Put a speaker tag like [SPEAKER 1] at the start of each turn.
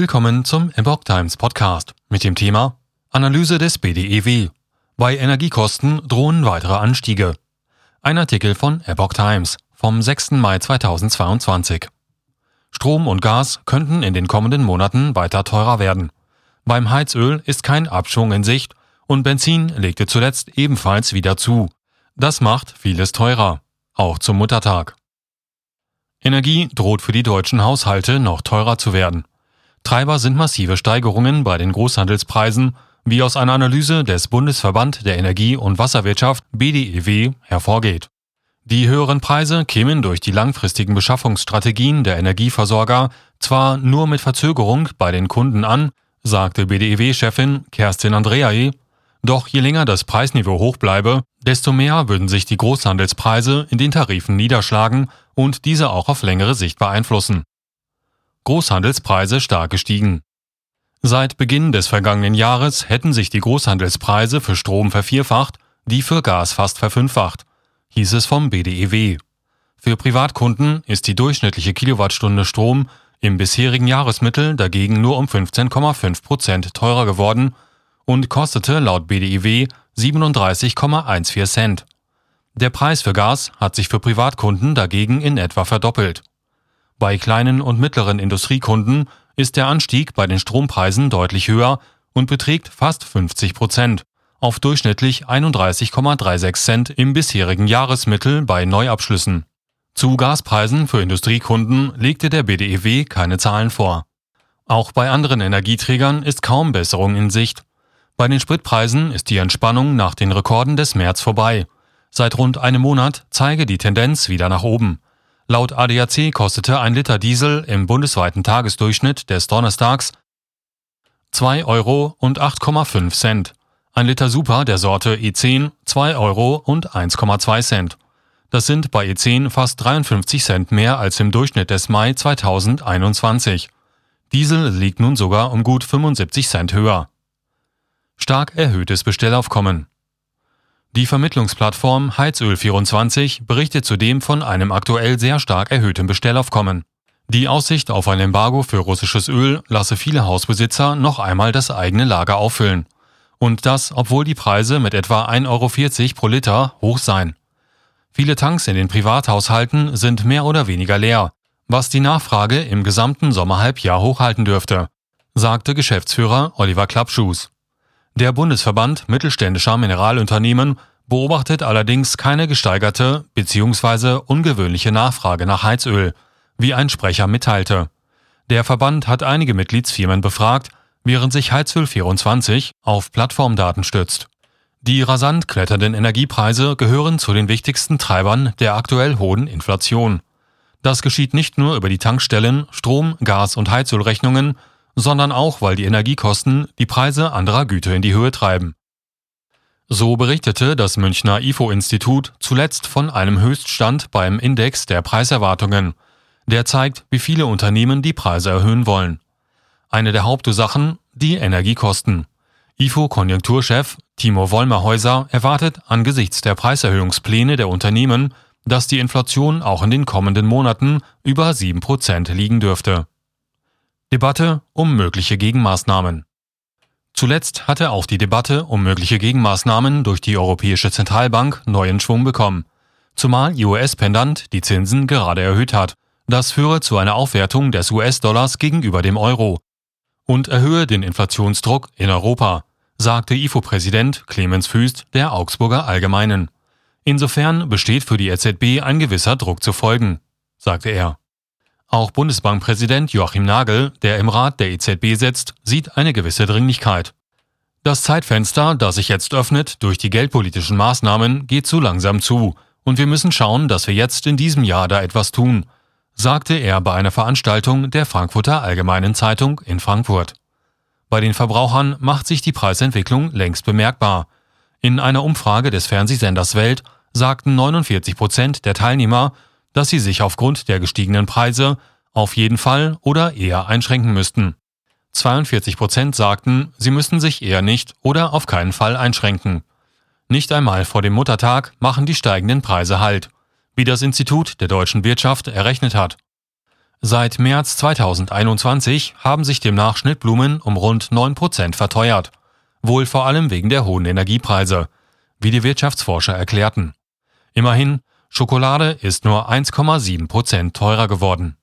[SPEAKER 1] Willkommen zum Epoch Times Podcast mit dem Thema Analyse des BDEW. Bei Energiekosten drohen weitere Anstiege. Ein Artikel von Epoch Times vom 6. Mai 2022. Strom und Gas könnten in den kommenden Monaten weiter teurer werden. Beim Heizöl ist kein Abschwung in Sicht und Benzin legte zuletzt ebenfalls wieder zu. Das macht vieles teurer, auch zum Muttertag. Energie droht für die deutschen Haushalte noch teurer zu werden. Treiber sind massive Steigerungen bei den Großhandelspreisen, wie aus einer Analyse des Bundesverband der Energie- und Wasserwirtschaft BDEW hervorgeht. Die höheren Preise kämen durch die langfristigen Beschaffungsstrategien der Energieversorger zwar nur mit Verzögerung bei den Kunden an, sagte BDEW-Chefin Kerstin Andreae, doch je länger das Preisniveau hoch bleibe, desto mehr würden sich die Großhandelspreise in den Tarifen niederschlagen und diese auch auf längere Sicht beeinflussen. Großhandelspreise stark gestiegen. Seit Beginn des vergangenen Jahres hätten sich die Großhandelspreise für Strom vervierfacht, die für Gas fast verfünffacht, hieß es vom BDEW. Für Privatkunden ist die durchschnittliche Kilowattstunde Strom im bisherigen Jahresmittel dagegen nur um 15,5 Prozent teurer geworden und kostete laut BDIW 37,14 Cent. Der Preis für Gas hat sich für Privatkunden dagegen in etwa verdoppelt. Bei kleinen und mittleren Industriekunden ist der Anstieg bei den Strompreisen deutlich höher und beträgt fast 50 Prozent, auf durchschnittlich 31,36 Cent im bisherigen Jahresmittel bei Neuabschlüssen. Zu Gaspreisen für Industriekunden legte der BDEW keine Zahlen vor. Auch bei anderen Energieträgern ist kaum Besserung in Sicht. Bei den Spritpreisen ist die Entspannung nach den Rekorden des März vorbei. Seit rund einem Monat zeige die Tendenz wieder nach oben. Laut ADAC kostete ein Liter Diesel im bundesweiten Tagesdurchschnitt des Donnerstags 2 Euro und 8,5 Cent. Ein Liter Super der Sorte E10 2 Euro und 1,2 Cent. Das sind bei E10 fast 53 Cent mehr als im Durchschnitt des Mai 2021. Diesel liegt nun sogar um gut 75 Cent höher. Stark erhöhtes Bestellaufkommen. Die Vermittlungsplattform Heizöl24 berichtet zudem von einem aktuell sehr stark erhöhten Bestellaufkommen. Die Aussicht auf ein Embargo für russisches Öl lasse viele Hausbesitzer noch einmal das eigene Lager auffüllen. Und das, obwohl die Preise mit etwa 1,40 Euro pro Liter hoch seien. Viele Tanks in den Privathaushalten sind mehr oder weniger leer, was die Nachfrage im gesamten Sommerhalbjahr hochhalten dürfte, sagte Geschäftsführer Oliver Klappschuß. Der Bundesverband mittelständischer Mineralunternehmen beobachtet allerdings keine gesteigerte bzw. ungewöhnliche Nachfrage nach Heizöl, wie ein Sprecher mitteilte. Der Verband hat einige Mitgliedsfirmen befragt, während sich Heizöl24 auf Plattformdaten stützt. Die rasant kletternden Energiepreise gehören zu den wichtigsten Treibern der aktuell hohen Inflation. Das geschieht nicht nur über die Tankstellen, Strom, Gas und Heizölrechnungen, sondern auch, weil die Energiekosten die Preise anderer Güter in die Höhe treiben. So berichtete das Münchner IFO-Institut zuletzt von einem Höchststand beim Index der Preiserwartungen. Der zeigt, wie viele Unternehmen die Preise erhöhen wollen. Eine der Hauptursachen die Energiekosten. IFO-Konjunkturchef Timo Wollmerhäuser erwartet angesichts der Preiserhöhungspläne der Unternehmen, dass die Inflation auch in den kommenden Monaten über 7% liegen dürfte. Debatte um mögliche Gegenmaßnahmen. Zuletzt hatte auch die Debatte um mögliche Gegenmaßnahmen durch die Europäische Zentralbank neuen Schwung bekommen, zumal US-Pendant die Zinsen gerade erhöht hat. Das führe zu einer Aufwertung des US-Dollars gegenüber dem Euro und erhöhe den Inflationsdruck in Europa sagte IFO-Präsident Clemens Füst der Augsburger Allgemeinen. Insofern besteht für die EZB ein gewisser Druck zu folgen, sagte er. Auch Bundesbankpräsident Joachim Nagel, der im Rat der EZB sitzt, sieht eine gewisse Dringlichkeit. Das Zeitfenster, das sich jetzt öffnet durch die geldpolitischen Maßnahmen, geht zu langsam zu, und wir müssen schauen, dass wir jetzt in diesem Jahr da etwas tun, sagte er bei einer Veranstaltung der Frankfurter Allgemeinen Zeitung in Frankfurt. Bei den Verbrauchern macht sich die Preisentwicklung längst bemerkbar. In einer Umfrage des Fernsehsenders Welt sagten 49 Prozent der Teilnehmer, dass sie sich aufgrund der gestiegenen Preise auf jeden Fall oder eher einschränken müssten. 42 Prozent sagten, sie müssten sich eher nicht oder auf keinen Fall einschränken. Nicht einmal vor dem Muttertag machen die steigenden Preise Halt, wie das Institut der deutschen Wirtschaft errechnet hat. Seit März 2021 haben sich demnach Schnittblumen um rund 9% verteuert, wohl vor allem wegen der hohen Energiepreise, wie die Wirtschaftsforscher erklärten. Immerhin, Schokolade ist nur 1,7% teurer geworden.